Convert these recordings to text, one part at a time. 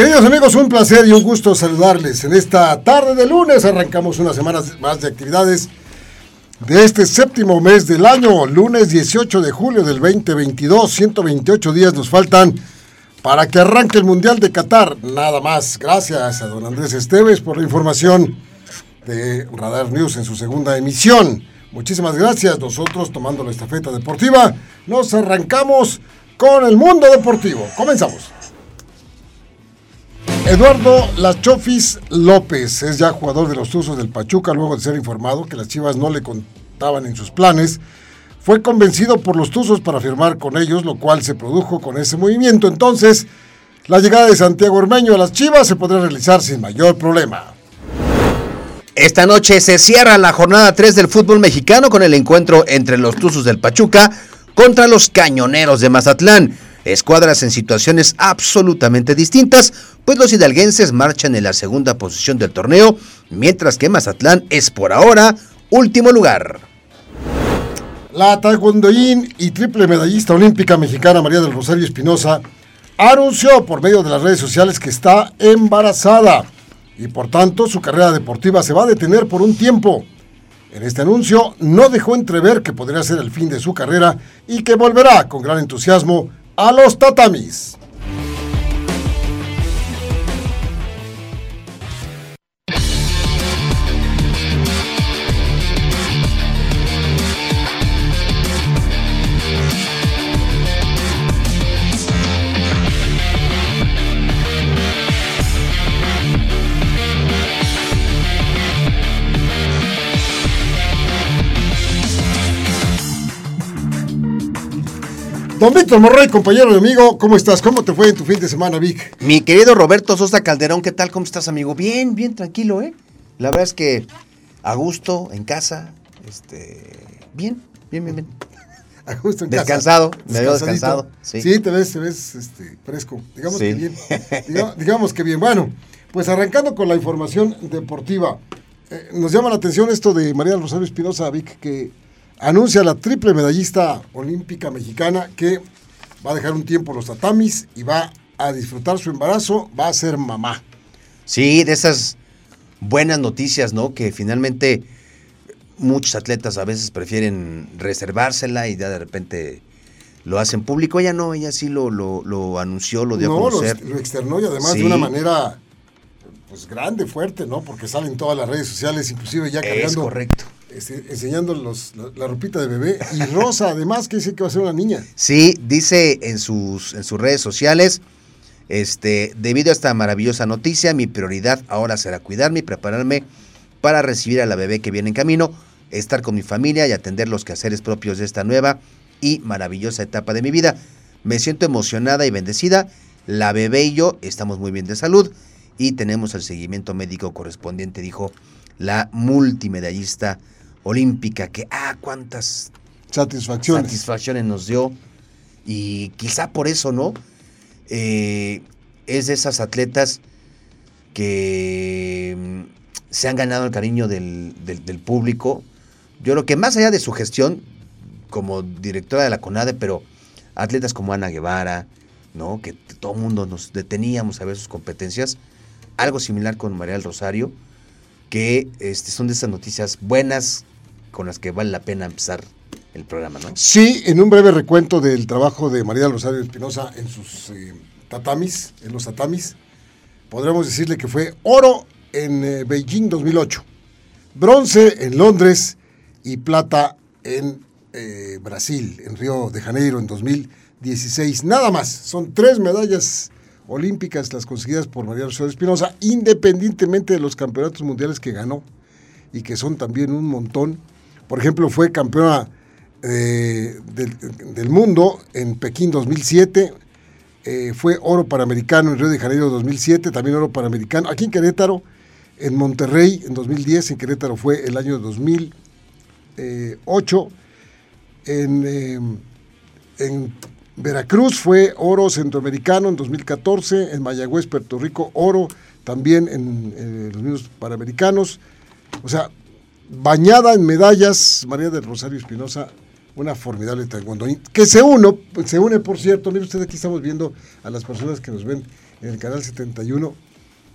Queridos amigos, un placer y un gusto saludarles. En esta tarde de lunes arrancamos una semana más de actividades de este séptimo mes del año, lunes 18 de julio del 2022. 128 días nos faltan para que arranque el Mundial de Qatar. Nada más. Gracias a don Andrés Esteves por la información de Radar News en su segunda emisión. Muchísimas gracias. Nosotros, tomando la estafeta deportiva, nos arrancamos con el mundo deportivo. Comenzamos. Eduardo Lachofis López es ya jugador de los Tuzos del Pachuca luego de ser informado que las Chivas no le contaban en sus planes. Fue convencido por los Tuzos para firmar con ellos, lo cual se produjo con ese movimiento. Entonces, la llegada de Santiago Ormeño a las Chivas se podrá realizar sin mayor problema. Esta noche se cierra la jornada 3 del fútbol mexicano con el encuentro entre los Tuzos del Pachuca contra los Cañoneros de Mazatlán. Escuadras en situaciones absolutamente distintas, pues los hidalguenses marchan en la segunda posición del torneo, mientras que Mazatlán es por ahora último lugar. La taekwondoín y triple medallista olímpica mexicana María del Rosario Espinosa anunció por medio de las redes sociales que está embarazada y por tanto su carrera deportiva se va a detener por un tiempo. En este anuncio no dejó entrever que podría ser el fin de su carrera y que volverá con gran entusiasmo a los tatamis. Don Víctor Morrey, compañero y amigo, ¿cómo estás? ¿Cómo te fue en tu fin de semana, Vic? Mi querido Roberto Sosa Calderón, ¿qué tal? ¿Cómo estás, amigo? Bien, bien, tranquilo, ¿eh? La verdad es que a gusto, en casa, este, bien, bien, bien, bien. A gusto en Descansado, casa. me veo descansado. Sí. sí, te ves, te ves este, fresco. Digamos que bien. Digamos, digamos, que bien. Bueno, pues arrancando con la información deportiva. Eh, nos llama la atención esto de María Rosario Espinosa, Vic, que anuncia la triple medallista olímpica mexicana que va a dejar un tiempo los tatamis y va a disfrutar su embarazo, va a ser mamá. Sí, de esas buenas noticias, ¿no? Que finalmente muchos atletas a veces prefieren reservársela y ya de repente lo hacen público. Ella no, ella sí lo, lo, lo anunció, lo dio no, a conocer. Lo, lo externó y además Sí. de una manera pues grande, fuerte, ¿no? Porque salen todas las redes sociales, inclusive ya Es cargando, correcto. Enseñando los, la, la ropita de bebé. Y Rosa, además, que dice que va a ser una niña. Sí, dice en sus, en sus redes sociales, este, debido a esta maravillosa noticia, mi prioridad ahora será cuidarme y prepararme para recibir a la bebé que viene en camino, estar con mi familia y atender los quehaceres propios de esta nueva y maravillosa etapa de mi vida. Me siento emocionada y bendecida. La bebé y yo estamos muy bien de salud y tenemos el seguimiento médico correspondiente, dijo la multimedallista olímpica, que, ah, cuántas Satisfacciones. satisfacciones nos dio y quizá por eso, ¿no? Eh, es de esas atletas que mm, se han ganado el cariño del, del- del público. Yo creo que más allá de su gestión como directora de la CONADE, pero atletas como Ana Guevara, ¿no? Que todo el mundo nos deteníamos a ver sus competencias. Algo similar con María del Rosario, que este, son de esas noticias buenas con las que vale la pena empezar el programa, ¿no? Sí, en un breve recuento del trabajo de María Rosario Espinosa en sus eh, tatamis, en los tatamis, podremos decirle que fue oro en eh, Beijing 2008, bronce en Londres y plata en eh, Brasil, en Río de Janeiro en 2016. Nada más, son tres medallas olímpicas las conseguidas por María Rosario Espinosa, independientemente de los campeonatos mundiales que ganó y que son también un montón. Por ejemplo, fue campeona eh, del, mundo en Pekín 2007, eh, fue oro panamericano en Río de Janeiro 2007, también oro panamericano aquí en Querétaro, en Monterrey en 2010, en Querétaro fue el año 2008, en, eh, en Veracruz fue oro centroamericano en 2014, en Mayagüez, Puerto Rico, oro también en, en los mismos panamericanos. O sea, bañada en medallas, María del Rosario Espinosa, una formidable taekwondo, que se, uno, se une, por cierto, mire usted, aquí estamos viendo a las personas que nos ven en el canal 71,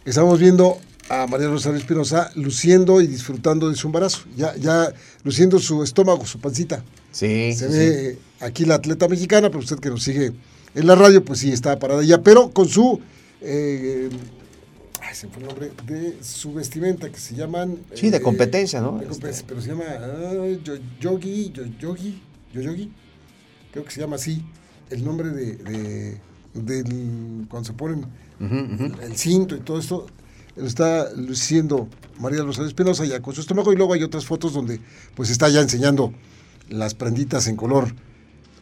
estamos viendo a María Rosario Espinosa luciendo y disfrutando de su embarazo, ya, ya luciendo su estómago, su pancita. Sí. Se sí, ve aquí la atleta mexicana, pero usted que nos sigue en la radio, pues sí, está parada ya, pero con su... eh, se fue el nombre de su vestimenta que se llaman... Sí, de eh, competencia, ¿no? de competencia, Este- pero se llama ah, yo- Yogi, yo- Yogi, yo Yogi, creo que se llama así, el nombre de, de- del cuando se ponen el cinto y todo esto, lo está luciendo María Rosario Espinosa ya con su estómago y luego hay otras fotos donde pues está ya enseñando las prenditas en color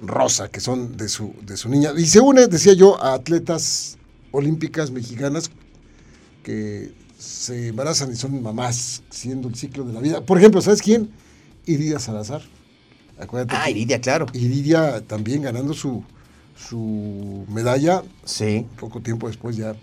rosa que son de su, de su niña. Y se une, decía yo, a atletas olímpicas mexicanas que se embarazan y son mamás, siendo el ciclo de la vida. Por ejemplo, ¿sabes quién? Iridia Salazar. Acuérdate. Ah, Iridia, claro. Iridia también ganando su, su medalla Sí. poco tiempo después ya,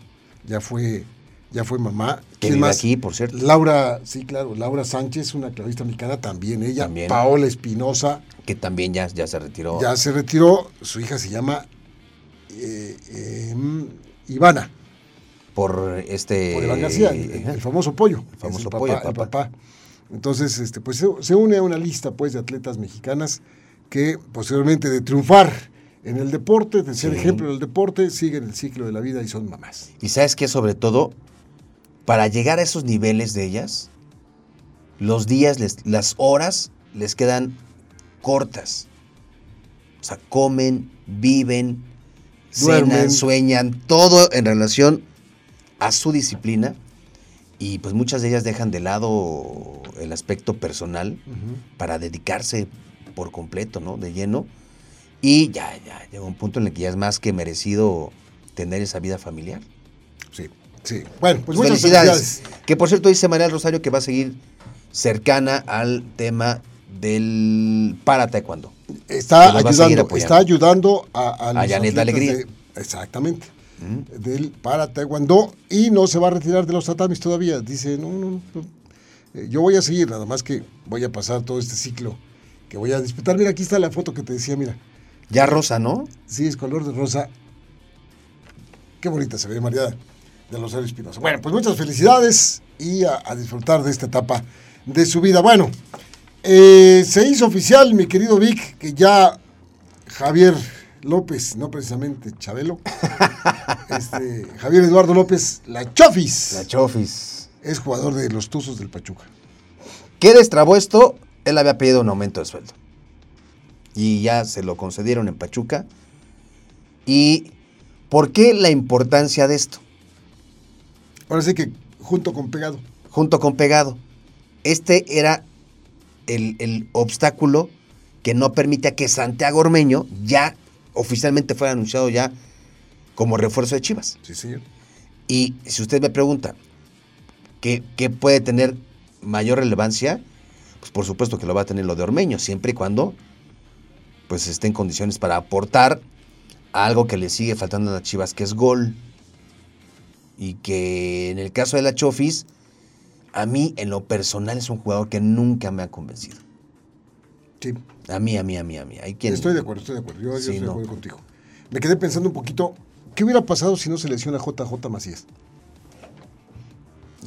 ya fue ya fue mamá. ¿Quién vive más? aquí, por cierto. Laura, sí, claro, Laura Sánchez, una clavista mexicana, también ella. También. Paola Espinosa, Que también ya, ya se retiró. ya se retiró. Su hija se llama eh, eh, Ivana, Por este. por Iván García, el, el famoso pollo. El famoso el pollo, papá, papá. papá. Entonces, este, pues se, se une a una lista pues, de atletas mexicanas que posteriormente de triunfar en el deporte, de ser Sí. ejemplo del deporte, siguen el ciclo de la vida y son mamás. Y sabes que sobre todo, para llegar a esos niveles de ellas, los días, les- las horas les quedan cortas. O sea, comen, viven, Duermen. cenan, sueñan, todo en relación a su disciplina. Y pues muchas de ellas dejan de lado el aspecto personal para dedicarse por completo, ¿no? De lleno. Y ya, ya, llega un punto en el que ya es más que merecido tener esa vida familiar. Sí, sí. Bueno, pues muchas felicidades. felicidades. Que por cierto dice María del Rosario que va a seguir cercana al tema del para taekwondo. Está a ayudando, apoyando. está ayudando a, a los Janet Alegría. de- exactamente. ¿Mm? Del para taekwondo y no se va a retirar de los tatamis todavía. Dice, no, no, no. Eh, Yo voy a seguir, nada más que voy a pasar todo este ciclo que voy a disputar. Mira, aquí está la foto que te decía, mira. Ya Rosa, ¿no? Sí, es color de rosa. Qué bonita se ve María de Rosario Espinosa. Bueno, pues muchas felicidades y a, a disfrutar de esta etapa de su vida. Bueno, eh, se hizo oficial, mi querido Vic, que ya Javier López, no precisamente Chabelo, este, Javier Eduardo López, la Chofis, La Chofis. es jugador de los Tuzos del Pachuca. ¿Qué destrabó esto? Él había pedido un aumento de sueldo. Y ya se lo concedieron en Pachuca. ¿Y por qué la importancia de esto? Ahora sí que junto con Pegado. junto con Pegado. Este era el, el obstáculo que no permitía que Santiago Ormeño ya oficialmente fuera anunciado ya como refuerzo de Chivas. Sí, señor. Y si usted me pregunta qué, qué puede tener mayor relevancia, pues por supuesto que lo va a tener lo de Ormeño, siempre y cuando pues esté en condiciones para aportar algo que le sigue faltando a las Chivas, que es gol. Y que en el caso de la Chofis, a mí en lo personal es un jugador que nunca me ha convencido. Sí. A mí, a mí, a mí, a mí. Hay quien... Estoy de acuerdo, estoy de acuerdo. Yo, yo Sí, estoy de no. acuerdo contigo. Me quedé pensando un poquito, ¿qué hubiera pasado si no se lesiona JJ Macías?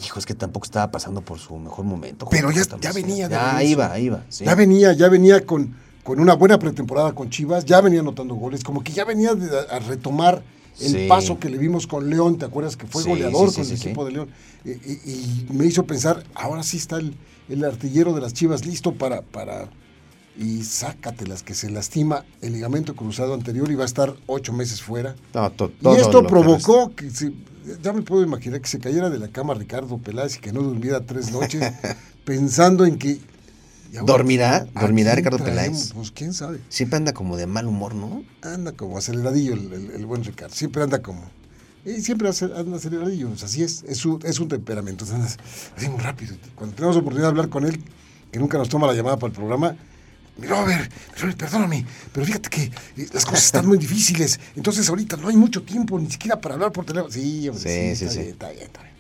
Hijo, es que tampoco estaba pasando por su mejor momento. Pero ya- ya venía de Ya iba, ahí iba. sí. Ya venía, ya venía con, con una buena pretemporada con Chivas, ya venía anotando goles, como que ya venía de- a, retomar el Sí. paso que le vimos con León, ¿te acuerdas que fue Sí, goleador sí, con el equipo de León? Y, y- y me hizo pensar, ahora sí está el, el artillero de las Chivas listo para, para... Y sácatelas, que se lastima el ligamento cruzado anterior y va a estar ocho meses fuera. No, to- Y esto provocó que se, ya me puedo imaginar que se cayera de la cama Ricardo Peláez y que no durmiera tres noches pensando en que... ¿y ahora ¿Dormirá? ¿Dormirá Ricardo traemos? Peláez? Pues quién sabe. Siempre anda como de mal humor, ¿no? Anda como aceleradillo el, el- el buen Ricardo. Siempre anda como... Y siempre anda aceleradillo. pues así es. Es, su, es un temperamento. anda muy rápido. Cuando tenemos oportunidad de hablar con él, que nunca nos toma la llamada para el programa... Mi Robert, Robert, perdóname, pero fíjate que eh, las cosas están muy difíciles. Entonces ahorita no hay mucho tiempo ni siquiera para hablar por teléfono. Sí, hombre, Sí, sí, sí, está, sí. Bien, está bien, está bien.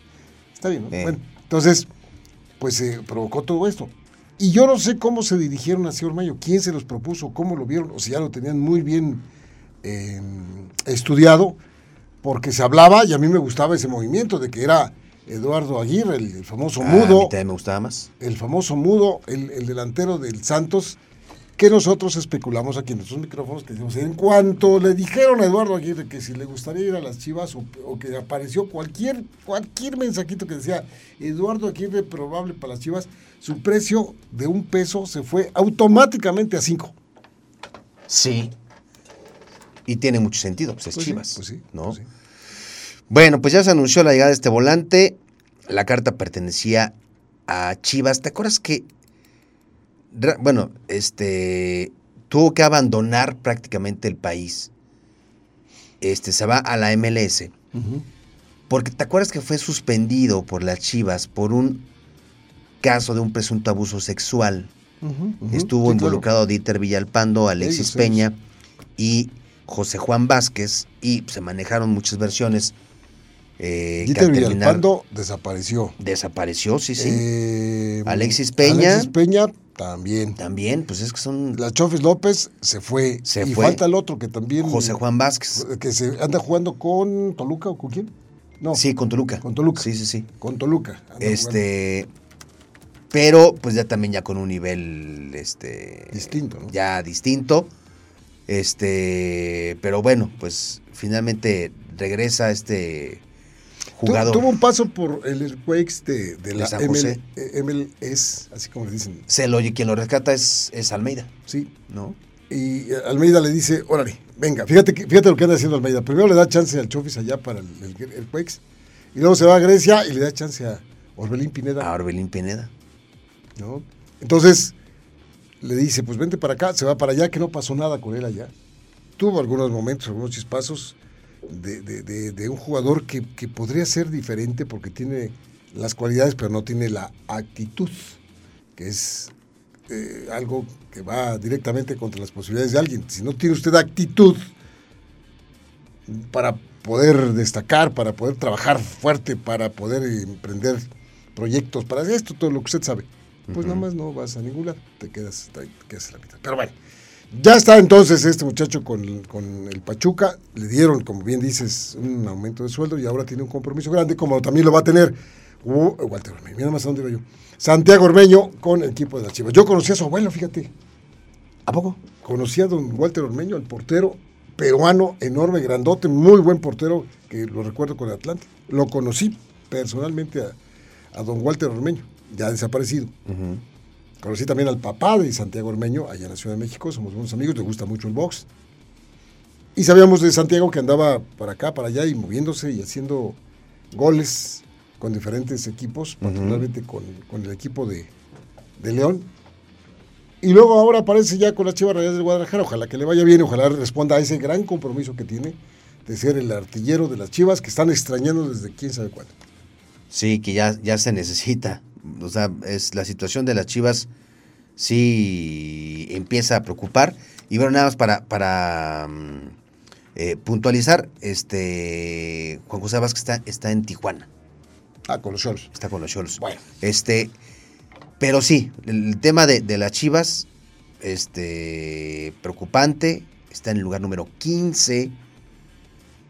Está bien, ¿no? Eh. Bueno, entonces, pues se provocó todo esto. Y yo no sé cómo se dirigieron hacia Ormeño, quién se los propuso, cómo lo vieron, o si ya lo tenían muy bien eh, estudiado, porque se hablaba y a mí me gustaba ese movimiento de que era Eduardo Aguirre, el, el famoso Ah, mudo. a mí me gustaba más. el famoso mudo, el, el delantero del Santos, que nosotros especulamos aquí en nuestros micrófonos, que decimos, en cuanto le dijeron a Eduardo Aguirre que si le gustaría ir a las Chivas o, o que apareció cualquier, cualquier mensajito que decía Eduardo Aguirre probable para las Chivas, su precio de un peso se fue automáticamente a cinco. Sí. Y tiene mucho sentido, pues es Pues sí, Chivas. pues sí, ¿no? pues sí. Bueno, pues ya se anunció la llegada de este volante. La carta pertenecía a Chivas. ¿Te acuerdas que, bueno, este, tuvo que abandonar prácticamente el país? Este, se va a la MLS. Porque te acuerdas que fue suspendido por las Chivas por un caso de un presunto abuso sexual. Estuvo sí, claro. involucrado Dieter Villalpando, Alexis Peña y José Juan Vázquez y se manejaron muchas versiones. eh, Dieter Villalpando desapareció. desapareció, sí, sí. Eh, Alexis Peña. Alexis Peña también. También, pues es que son La Chofis López se fue. Se y fue. falta el otro que también. José Juan Vázquez. Que se anda jugando con Toluca o con quién? No. Sí, con Toluca. Con Toluca. Sí, sí, sí. Con Toluca. anda Este, pero pues ya también ya con un nivel este Distinto, ¿no? Ya distinto. Este, pero bueno, pues finalmente regresa este jugador. Tuvo un paso por el Quakes de, de De la José. ML, MLS, así como le dicen. Se lo, quien lo rescata es, es Almeida, Sí. ¿no? Y eh, Almeida le dice, órale, venga, fíjate, que- fíjate lo que anda haciendo Almeida. Primero le da chance al Chofis allá para el, el, el Quakes. Y luego se va a Grecia y le da chance a Orbelín Pineda. A Orbelín Pineda. ¿no? Entonces le dice, pues vente para acá, se va para allá, que no pasó nada con él allá. Tuvo algunos momentos, algunos chispazos de, de- de- un jugador que, que podría ser diferente porque tiene las cualidades, pero no tiene la actitud, que es eh, algo que va directamente contra las posibilidades de alguien. Si no tiene usted actitud para poder destacar, para poder trabajar fuerte, para poder emprender proyectos, para esto, todo lo que usted sabe, pues nada más no vas a ningún lado, te quedas, te quedas a la mitad. Pero bueno, ya está entonces este muchacho con, con el Pachuca, le dieron, como bien dices, un aumento de sueldo y ahora tiene un compromiso grande, como también lo va a tener uh, Walter Ormeño, mira más a dónde iba yo, Santiago Ormeño con el equipo de las Chivas. Yo conocí a su abuelo, fíjate, ¿A poco? conocí a don Walter Ormeño, el portero peruano, enorme, grandote, muy buen portero, que lo recuerdo con el Atlante. Lo conocí personalmente a, a don Walter Ormeño, ya desaparecido. Conocí también al papá de Santiago Ormeño, allá en la Ciudad de México, somos buenos amigos, le gusta mucho el box. Y sabíamos de Santiago que andaba para acá, para allá y moviéndose y haciendo goles con diferentes equipos, particularmente con, con el equipo de, de León. Y luego ahora aparece ya con las Chivas Rayadas del Guadalajara. Ojalá que le vaya bien, ojalá responda a ese gran compromiso que tiene de ser el artillero de las Chivas que están extrañando desde quién sabe cuándo. Sí, que ya, ya se necesita. O sea, es la situación de las Chivas sí empieza a preocupar. Y bueno, nada más para, para mm, eh, puntualizar, este Juan José Vázquez está, está en Tijuana, Ah, con los Cholos. está con los Cholos. Bueno. Este, pero sí, el, el tema de, de las Chivas, este, preocupante, está en el lugar número 15.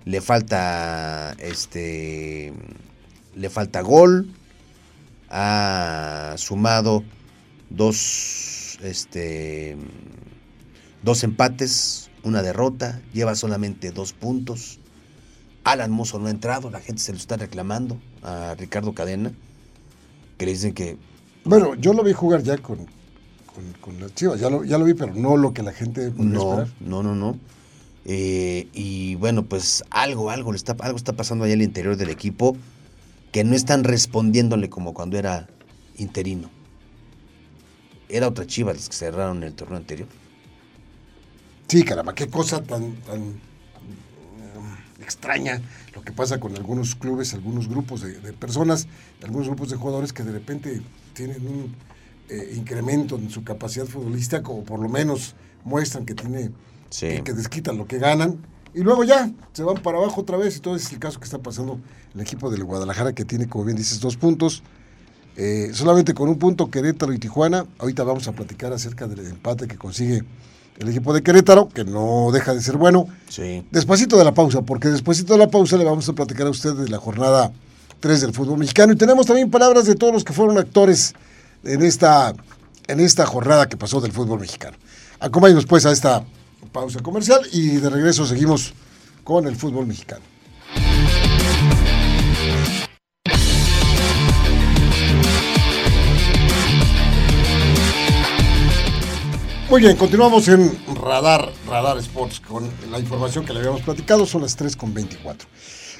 Le falta, este, le falta gol. Ha sumado dos, este, dos empates, una derrota. Lleva solamente dos puntos. Alan Mozo no ha entrado, la gente se lo está reclamando a Ricardo Cadena, que le dicen que Bueno, yo lo vi jugar ya con, con, con las Chivas, ya lo, ya lo vi, pero no lo que la gente no, esperar. no, no, no. Eh, y bueno, pues algo, algo, le está, algo está pasando allá al interior del equipo que no están respondiéndole como cuando era interino. Era otra Chivas las que cerraron el torneo anterior. Sí, caramba, qué cosa tan, tan mm, extraña lo que pasa con algunos clubes, algunos grupos de, de personas, algunos grupos de jugadores que de repente tienen un eh, incremento en su capacidad futbolística o por lo menos muestran que tiene Sí. que, que desquitan lo que ganan y luego ya se van para abajo otra vez y todo ese es el caso que está pasando el equipo del Guadalajara que tiene como bien dices dos puntos eh, solamente con un punto Querétaro y Tijuana ahorita vamos a platicar acerca del empate que consigue el equipo de Querétaro, que no deja de ser bueno. Sí. Despacito de la pausa, porque despacito de la pausa le vamos a platicar a usted de la jornada 3 del fútbol mexicano. Y tenemos también palabras de todos los que fueron actores en esta, en esta jornada que pasó del fútbol mexicano. Acompáñenos pues a esta pausa comercial y de regreso seguimos con el fútbol mexicano. Muy bien, continuamos en Radar, Radar Sports con la información que le habíamos platicado, son las 3 con 24.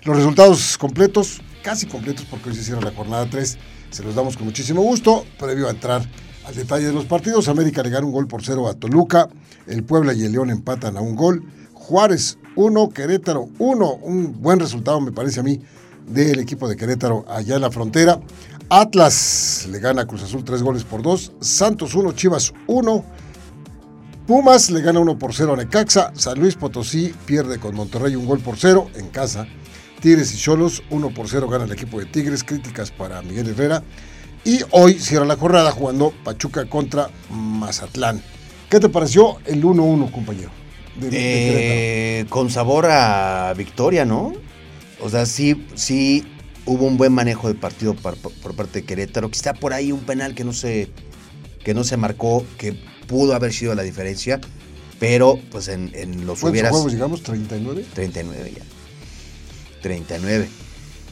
Los resultados completos, casi completos porque hoy se cierra la jornada 3, se los damos con muchísimo gusto, previo a entrar al detalle de los partidos, América le gana un gol por cero a Toluca, el Puebla y el León empatan a un gol, Juárez 1, Querétaro 1, un buen resultado me parece a mí del equipo de Querétaro allá en la frontera. Atlas le gana a Cruz Azul 3 goles por 2, Santos 1, Chivas 1, Pumas le gana 1 por 0 a Necaxa. San Luis Potosí pierde con Monterrey un gol por 0 en casa. Tigres y Cholos 1 por 0 gana el equipo de Tigres. Críticas para Miguel Herrera. Y hoy cierra la jornada jugando Pachuca contra Mazatlán. ¿Qué te pareció el 1-1, compañero? De, de eh, con sabor a victoria, ¿no? O sea, sí, sí hubo un buen manejo de partido por, por parte de Querétaro. Quizá por ahí un penal que no se, que no se marcó, que pudo haber sido la diferencia, pero pues en, en los hubieras... juegos llegamos? ¿39? 39 ya. 39.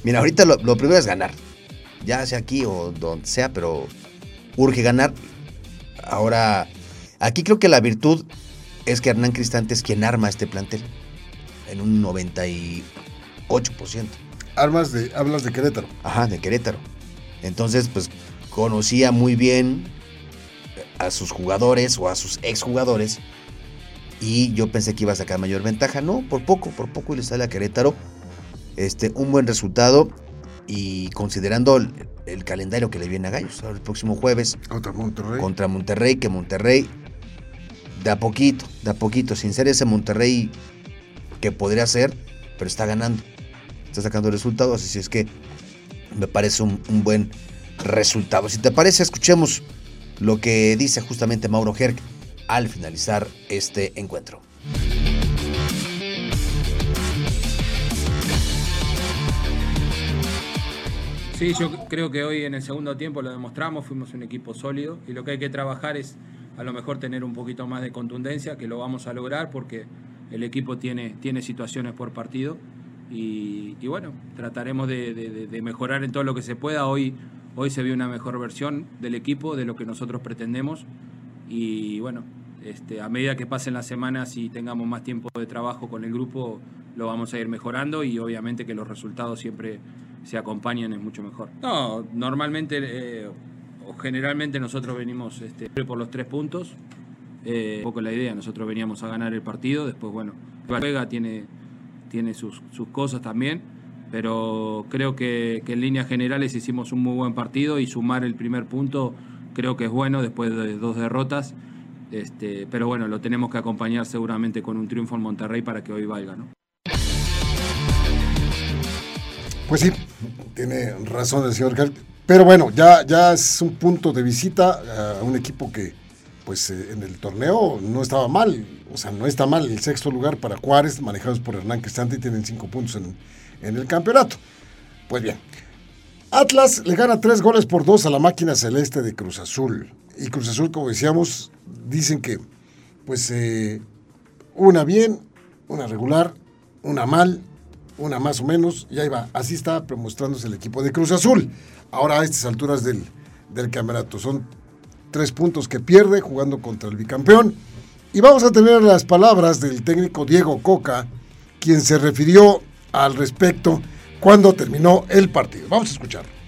Mira, ahorita lo, lo, primero es ganar. Ya sea aquí o donde sea, pero urge ganar. Ahora, aquí creo que la virtud es que Hernán Cristante es quien arma este plantel. En un 98%. Armas de, hablas de Querétaro. Ajá, de Querétaro. Entonces, pues conocía muy bien a sus jugadores o a sus exjugadores. Y yo pensé que iba a sacar mayor ventaja. No, por poco, por poco y le sale a Querétaro. Este, un buen resultado. Y considerando el, el calendario que le viene a Gallos. El próximo jueves. Contra Monterrey. Contra Monterrey, que Monterrey. De a poquito, de a poquito. Sin ser ese Monterrey que podría ser, pero está ganando. Está sacando resultados. Así es que me parece un, un buen resultado. Si te parece, escuchemos lo que dice justamente Mauro Herc al finalizar este encuentro. Sí, yo creo que hoy en el segundo tiempo lo demostramos, fuimos un equipo sólido y lo que hay que trabajar es a lo mejor tener un poquito más de contundencia, que lo vamos a lograr porque el equipo tiene, tiene situaciones por partido y, bueno, trataremos de mejorar en todo lo que se pueda. Hoy Hoy se vio una mejor versión del equipo, de lo que nosotros pretendemos. Y bueno, este, a medida que pasen las semanas y tengamos más tiempo de trabajo con el grupo, lo vamos a ir mejorando y obviamente que los resultados siempre se acompañan es mucho mejor. No, normalmente eh, o generalmente nosotros venimos este, por los tres puntos. Eh, un poco la idea, nosotros veníamos a ganar el partido, después bueno, juega tiene, tiene sus, sus cosas también pero creo que, que, en líneas generales hicimos un muy buen partido y sumar el primer punto creo que es bueno después de dos derrotas. Este, pero bueno, lo tenemos que acompañar seguramente con un triunfo en Monterrey para que hoy valga, ¿no? Pues sí, tiene razón el señor Cal. Pero bueno, ya, ya es un punto de visita a un equipo que, pues eh, en el torneo no estaba mal. O sea, no está mal el sexto lugar para Juárez, manejados por Hernán Cristante y tienen cinco puntos en, en el campeonato. Pues bien, Atlas le gana tres goles por dos a la máquina celeste de Cruz Azul. Y Cruz Azul, como decíamos, dicen que, pues, eh, una bien, una regular, una mal, una más o menos, y ahí va. Así está mostrándose el equipo de Cruz Azul. Ahora a estas alturas del, del campeonato. Son tres puntos que pierde jugando contra el bicampeón. Y vamos a tener las palabras del técnico Diego Coca, quien se refirió al respecto cuando terminó el partido. Vamos a escuchar.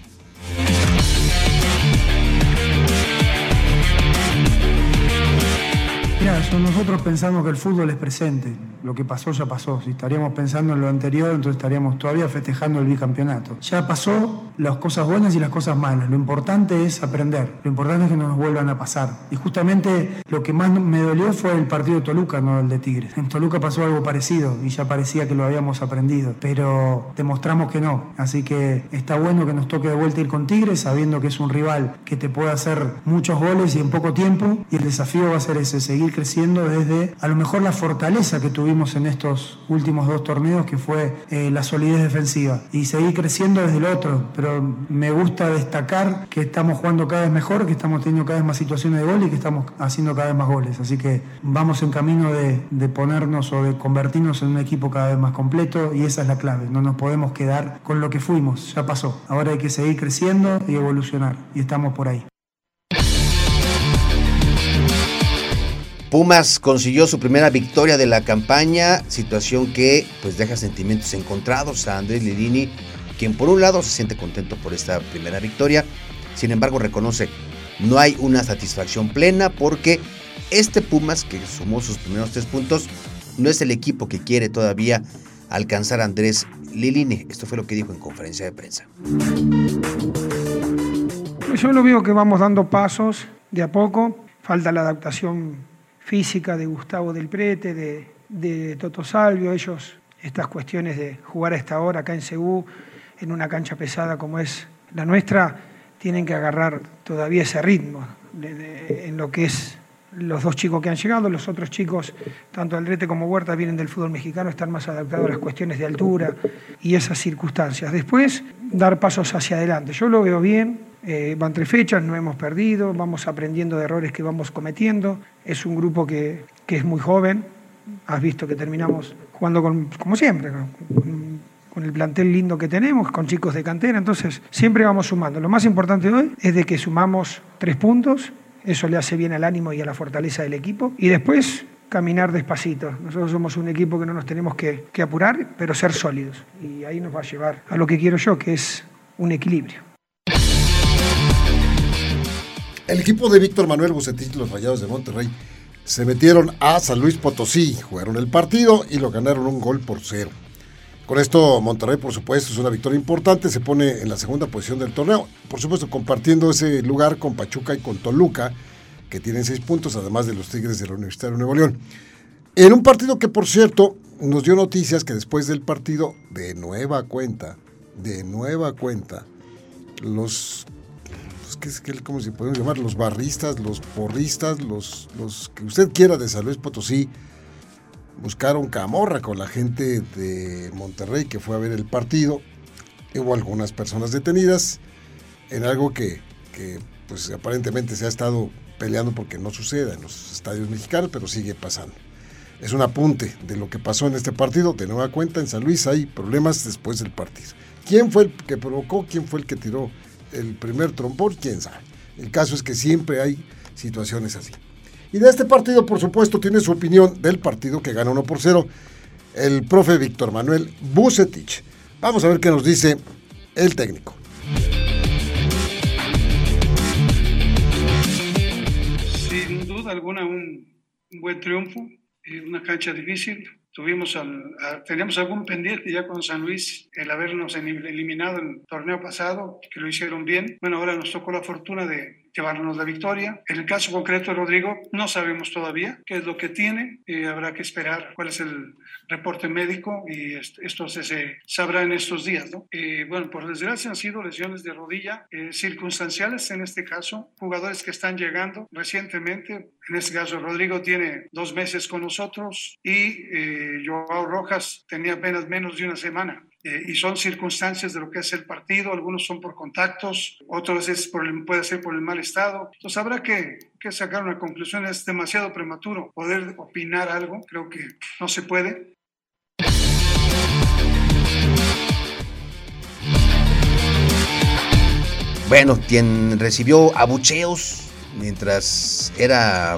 Nosotros pensamos que el fútbol es presente. lo que pasó ya pasó. Si estaríamos pensando en lo anterior, entonces estaríamos todavía festejando el bicampeonato. Ya pasó las cosas buenas y las cosas malas. Lo importante es aprender. Lo importante es que no nos vuelvan a pasar. Y justamente lo que más me dolió fue el partido de Toluca, no el de Tigres. En Toluca pasó algo parecido y ya parecía que lo habíamos aprendido, pero demostramos que no. Así que está bueno que nos toque de vuelta ir con Tigres, sabiendo que es un rival que te puede hacer muchos goles y en poco tiempo. Y el desafío va a ser ese, seguir creciendo desde a lo mejor la fortaleza que tuvimos en estos últimos dos torneos, que fue eh, la solidez defensiva. Y seguir creciendo desde el otro. Pero me gusta destacar que estamos jugando cada vez mejor, que estamos teniendo cada vez más situaciones de gol y que estamos haciendo cada vez más goles. Así que vamos en camino de, de ponernos o de convertirnos en un equipo cada vez más completo y esa es la clave. No nos podemos quedar con lo que fuimos, ya pasó. Ahora hay que seguir creciendo y evolucionar y estamos por ahí. Pumas consiguió su primera victoria de la campaña, situación que pues deja sentimientos encontrados a Andrés Lirini, quien por un lado se siente contento por esta primera victoria, sin embargo reconoce no hay una satisfacción plena porque este Pumas que sumó sus primeros tres puntos no es el equipo que quiere todavía alcanzar a Andrés Liline. Esto fue lo que dijo en conferencia de prensa. Pues yo lo veo que vamos dando pasos de a poco. Falta la adaptación física de Gustavo del Prete, de, Toto Salvio, ellos, estas cuestiones de jugar a esta hora acá en Cebú, en una cancha pesada como es la nuestra, tienen que agarrar todavía ese ritmo en lo que es los dos chicos que han llegado, los otros chicos, tanto Aldrete como Huerta, vienen del fútbol mexicano, están más adaptados a las cuestiones de altura y esas circunstancias. Después, dar pasos hacia adelante. Yo lo veo bien, eh, van tres fechas, no hemos perdido, vamos aprendiendo de errores que vamos cometiendo. Es un grupo que, que es muy joven, has visto que terminamos jugando con, como siempre, con, el plantel lindo que tenemos, con chicos de cantera, entonces siempre vamos sumando. Lo más importante hoy es de que sumamos tres puntos eso le hace bien al ánimo y a la fortaleza del equipo. Y después caminar despacito. Nosotros somos un equipo que no nos tenemos que, que, apurar, pero ser sólidos. Y ahí nos va a llevar a lo que quiero yo, que es un equilibrio. El equipo de Víctor Manuel Bucetich, los Rayados de Monterrey, se metieron a San Luis Potosí, jugaron el partido y lo ganaron un gol por cero. Con esto Monterrey, por supuesto, es una victoria importante, se pone en la segunda posición del torneo, por supuesto compartiendo ese lugar con Pachuca y con Toluca, que tienen seis puntos, además de los Tigres de la Universidad de Nuevo León. En un partido que, por cierto, nos dio noticias que después del partido, de nueva cuenta, de nueva cuenta, los, los que, ¿cómo se podemos llamar? Los barristas, los porristas, los, los que usted quiera de San Luis Potosí, buscaron camorra con la gente de Monterrey que fue a ver el partido. Hubo algunas personas detenidas en algo que, que, pues aparentemente se ha estado peleando porque no suceda en los estadios mexicanos, pero sigue pasando. Es un apunte de lo que pasó en este partido. De nueva cuenta, en San Luis hay problemas después del partido. ¿Quién fue el que provocó? ¿Quién fue el que tiró el primer trompón? ¿Quién sabe? El caso es que siempre hay situaciones así. Y de este partido, por supuesto, tiene su opinión del partido que gana 1 por 0 el profe Víctor Manuel Bucetich. Vamos a ver qué nos dice el técnico. Sin duda alguna, un, un buen triunfo, en una cancha difícil. Tuvimos al, a, teníamos algún pendiente ya con San Luis, el habernos eliminado en el torneo pasado, que lo hicieron bien. Bueno, ahora nos tocó la fortuna de llevarnos la victoria. En el caso concreto de Rodrigo, no sabemos todavía qué es lo que tiene. Eh, habrá que esperar cuál es el reporte médico y esto se, se sabrá en estos días. ¿no? Eh, bueno, por desgracia han sido lesiones de rodilla eh, circunstanciales en este caso. Jugadores que están llegando recientemente. En este caso, Rodrigo tiene dos meses con nosotros y Joao Rojas tenía apenas menos de una semana. Eh, y son circunstancias de lo que es el partido, algunos son por contactos, otros es por el, puede ser por el mal estado. Entonces habrá que, que, sacar una conclusión, es demasiado prematuro poder opinar algo, creo que no se puede. Bueno, quien recibió abucheos mientras era,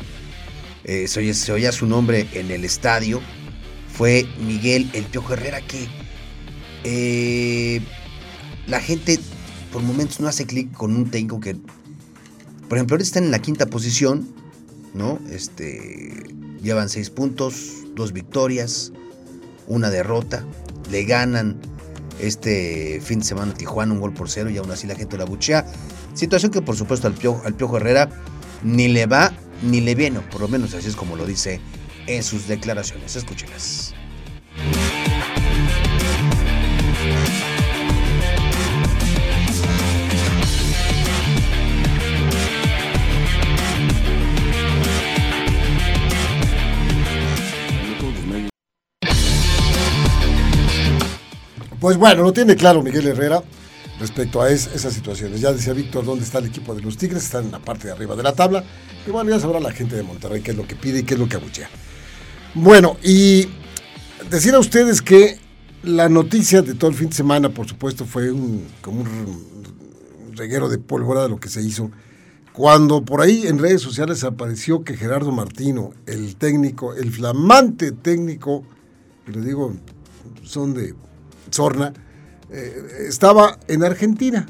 eh, se, oía, su nombre en el estadio, fue Miguel El Piojo Herrera, que eh, la gente por momentos no hace clic con un técnico que, por ejemplo, ahora están en la quinta posición, ¿no? Este, Llevan seis puntos, dos victorias, una derrota. Le ganan este fin de semana Tijuana un gol por cero y aún así la gente la buchea. Situación que por supuesto al Piojo, al Piojo Herrera ni le va ni le viene, por lo menos así es como lo dice en sus declaraciones. Escúchenlas. Pues bueno, lo tiene claro Miguel Herrera respecto a es- esas situaciones. Ya decía Víctor dónde está el equipo de los Tigres, están en la parte de arriba de la tabla. Y bueno, ya sabrá la gente de Monterrey qué es lo que pide y qué es lo que abuchea. Bueno, y decir a ustedes que la noticia de todo el fin de semana, por supuesto, fue un, como un reguero de pólvora de lo que se hizo. Cuando por ahí en redes sociales apareció que Gerardo Martino, el técnico, el flamante técnico, y lo digo, son de Sorna, eh, estaba en Argentina.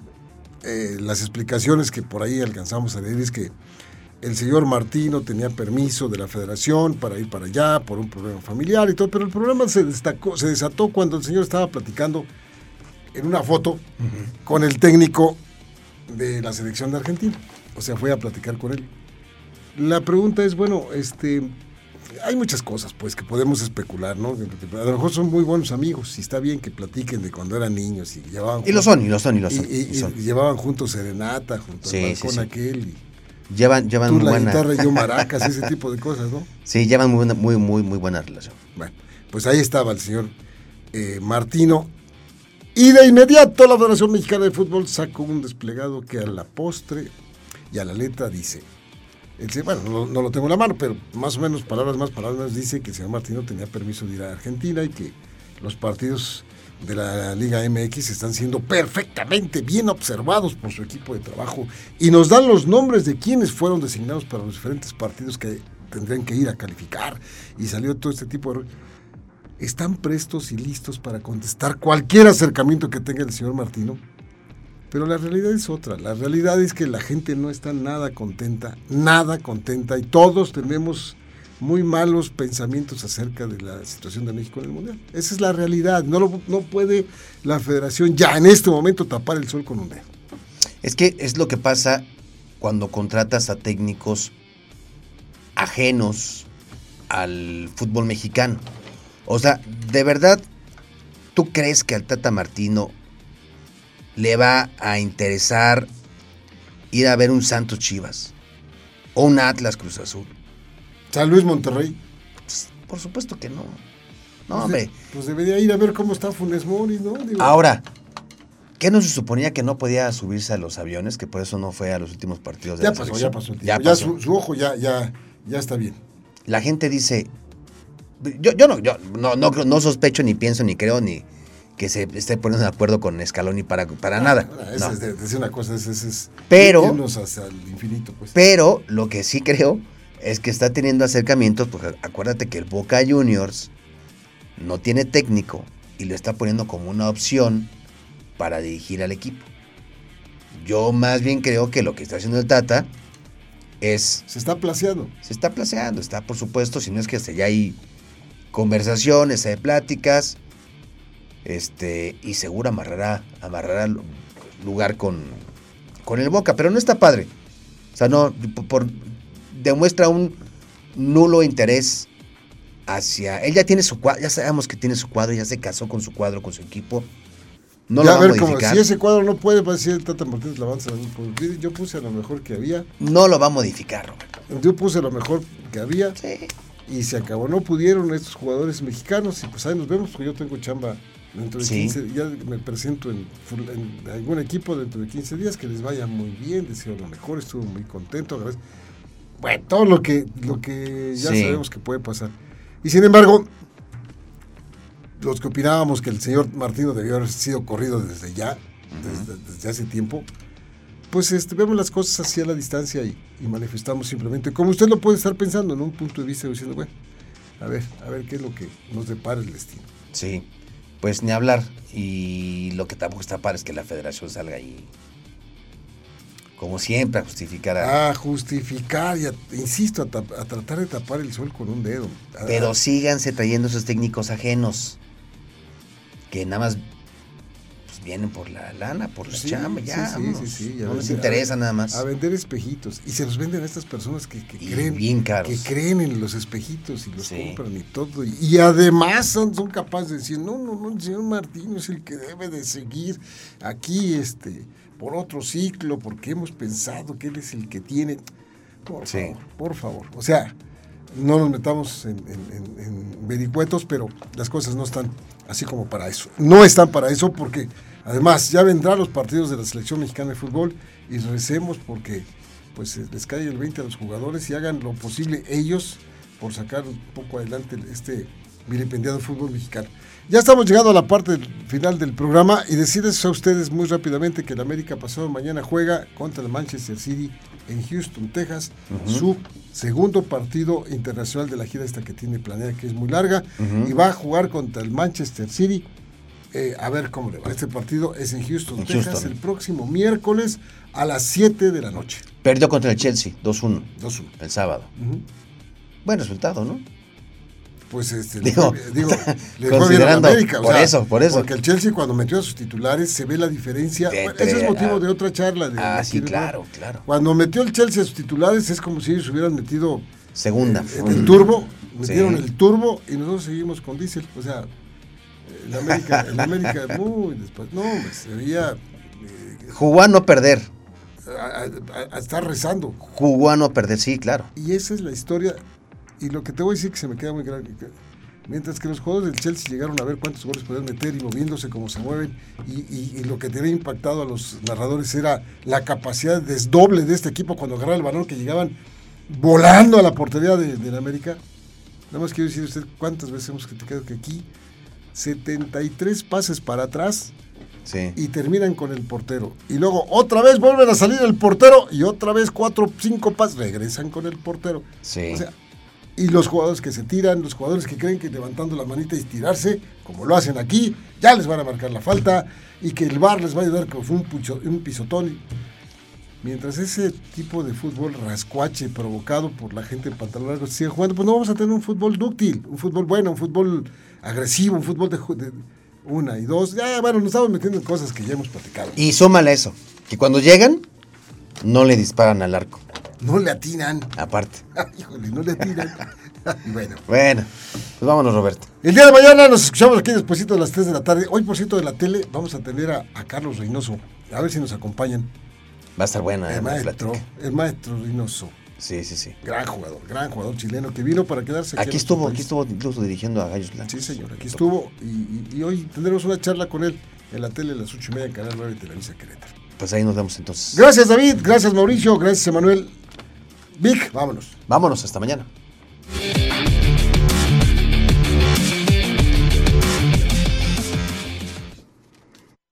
Eh, las explicaciones que por ahí alcanzamos a leer es que el señor Martino tenía permiso de la federación para ir para allá por un problema familiar y todo, pero el problema se, destacó, se desató cuando el señor estaba platicando en una foto con el técnico de la selección de Argentina. O sea, fue a platicar con él. La pregunta es, bueno, este, hay muchas cosas pues que podemos especular, ¿no? A lo mejor son muy buenos amigos y está bien que platiquen de cuando eran niños y llevaban Y lo son, y lo son, y lo son. y, y- y son. y llevaban juntos serenata, junto Sí, al balcón sí. aquel y Llevan, llevan tú muy la buena. guitarra y yo maracas, ese tipo de cosas, ¿no? Sí, llevan muy buena, muy, muy, muy buena relación. Bueno, pues ahí estaba el señor eh, Martino. Y de inmediato la Federación Mexicana de Fútbol sacó un desplegado que a la postre y a la letra dice, bueno, no, lo tengo en la mano, pero más o menos, palabras más, palabras menos, dice que el señor Martino tenía permiso de ir a Argentina y que los partidos de la Liga MX están siendo perfectamente bien observados por su equipo de trabajo y nos dan los nombres de quienes fueron designados para los diferentes partidos que tendrían que ir a calificar y salió todo este tipo de... Están prestos y listos para contestar cualquier acercamiento que tenga el señor Martino. Pero la realidad es otra. La realidad es que la gente no está nada contenta, nada contenta, y todos tenemos muy malos pensamientos acerca de la situación de México en el Mundial. Esa es la realidad. No, lo- no puede la federación ya en este momento tapar el sol con un dedo. Es que es lo que pasa cuando contratas a técnicos ajenos al fútbol mexicano. O sea, de verdad, ¿tú crees que al Tata Martino le va a interesar ir a ver un Santos Chivas o un Atlas Cruz Azul? San Luis Monterrey. Pues, por supuesto que no. No, pues, hombre. de- pues debería ir a ver cómo está Funes Mori, ¿no? Digo, Ahora, ¿qué no se suponía que no podía subirse a los aviones? Que por eso no fue a los últimos partidos de ya la pasó, selección? ya pasó el tiempo. Ya Ya, pasó. su, su ojo ya, ya, ya está bien. la gente dice, yo, yo no, yo no, no, no sospecho, ni pienso, ni creo, ni que se esté poniendo de acuerdo con Scaloni para, para nada. Ah, Esa no. es decir una cosa, es, es Pero- hacia el infinito, pues. Pero lo que sí creo es que está teniendo acercamientos, porque acuérdate que el Boca Juniors no tiene técnico y lo está poniendo como una opción para dirigir al equipo. Yo más bien creo que lo que está haciendo el Tata es Se está placeando. se está placeando, está por supuesto, si no es que hasta ya hay conversaciones, hay pláticas, este, y seguro amarrará, amarrará lu- lugar con, con el Boca, pero no está padre. O sea, no, por, demuestra un nulo interés hacia. Él ya tiene su cuadro, ya sabemos que tiene su cuadro, ya se casó con su cuadro, con su equipo. No ya lo a va a ver, como modificar. si ese cuadro no puede, va a decir Tata Martínez, la avanza. pues, Yo puse a lo mejor que había. No lo va a modificar, Roberto. Yo puse lo mejor que había Sí. y se acabó. No pudieron estos jugadores mexicanos y pues ahí nos vemos porque yo tengo chamba dentro de Sí. 15 Ya me presento en, en algún equipo dentro de 15 días que les vaya muy bien, deseo lo mejor, estuve muy contento. agradezco. Bueno, todo lo que, lo que ya Sí. sabemos que puede pasar. Y sin embargo, los que opinábamos que el señor Martino debió haber sido corrido desde ya, desde, desde hace tiempo, pues este, vemos las cosas así a la distancia y, y manifestamos simplemente, como usted lo puede estar pensando en un punto de vista, diciendo, bueno, a ver, a ver qué es lo que nos depara el destino. Sí, pues ni hablar. Y lo que tampoco está padre es que la federación salga ahí como siempre, a justificar a... A justificar y a- insisto, a, tap- a tratar de tapar el sol con un dedo. Pero síganse trayendo esos técnicos ajenos. Que nada más pues, vienen por la lana, por la Sí, chamba, ya. sí, sí, sí, sí, a no les interesa a- nada más. A vender espejitos. Y se los venden a estas personas que, creen. bien caros. Que creen en los espejitos y los compran y todo. Y, y además son, son capaces de decir, no, no, no, el señor Martín es el que debe de seguir aquí este por otro ciclo, porque hemos pensado que él es el que tiene. Por favor, por favor. O sea, no nos metamos en, vericuetos, pero las cosas no están así como para eso. No están para eso porque además ya vendrán los partidos de la selección mexicana de fútbol y recemos porque pues les cae el 20 a los jugadores y hagan lo posible ellos por sacar un poco adelante este vilipendiado fútbol mexicano. Ya estamos llegando a la parte final del programa y decirles a ustedes muy rápidamente que el América pasado mañana juega contra el Manchester City en Houston, Texas, su segundo partido internacional de la gira esta que tiene planeada, que es muy larga, y va a jugar contra el Manchester City. Eh, a ver cómo le va. Este partido es en Houston, En Texas, Houston. el próximo miércoles a las 7 de la noche. Perdió contra el Chelsea, 2-1, 2-1. el sábado. Buen resultado, ¿no? Pues este, Digo, le fue, digo, le fue bien considerando- América. o por sea, eso, por eso. Porque el Chelsea cuando metió a sus titulares se ve la diferencia. Bueno, ese es motivo de otra charla. De, ah, de sí, claro, claro. Cuando metió el Chelsea a sus titulares es como si ellos hubieran metido Segunda. en el turbo, metieron Sí. el turbo y nosotros seguimos con diésel. O sea, el América, el América muy después. No, hombre, se veía eh, Jugó a no perder. a, a- a estar rezando. Jugó a no perder, sí, claro. Y esa es la historia. Y lo que te voy a decir que se me queda muy que Mientras que los jugadores del Chelsea llegaron a ver cuántos goles podían meter y moviéndose como se mueven, y, y- y lo que tenía impactado a los narradores era la capacidad de desdoble de este equipo cuando agarraba el balón, que llegaban volando a la portería de, de la América. Nada más quiero decir a usted cuántas veces hemos criticado que aquí 73 pases para atrás Sí. y terminan con el portero. Y luego otra vez vuelven a salir el portero y otra vez cuatro, cinco pases, regresan con el portero. Sí. O sea, y los jugadores que se tiran, los jugadores que creen que levantando la manita y estirarse, como lo hacen aquí, ya les van a marcar la falta y que el VAR les va a ayudar con un, pucho- un pisotón. Mientras ese tipo de fútbol rascuache provocado por la gente en pantalón largo sigue jugando, pues no vamos a tener un fútbol dúctil, un fútbol bueno, un fútbol agresivo, un fútbol de, de una y dos. Ya, bueno, nos estamos metiendo en cosas que ya hemos platicado. Y súmale eso, que cuando llegan, no le disparan al arco, No le atinan. aparte. Ay, híjole, no le atinan. Bueno. Bueno, pues vámonos, Roberto. El día de mañana nos escuchamos aquí después de las 3 de la tarde. Hoy, por cierto, de la tele vamos a tener a, a Carlos Reynoso. A ver si nos acompañan. Va a estar buena eh, el la maestro, el maestro Reynoso. Sí, sí, sí. Gran jugador, gran jugador chileno que vino para quedarse Aquí en estuvo, aquí estuvo incluso dirigiendo a Gallos Blancos. Sí, señor, aquí estuvo. Y, y- y hoy tendremos una charla con él en la tele a las 8 y media, Canal 9 de Televisa Querétaro. Pues ahí nos vemos entonces. Gracias, David. Gracias, Mauricio. Gracias, Emanuel. Vic, vámonos. Vámonos, hasta mañana.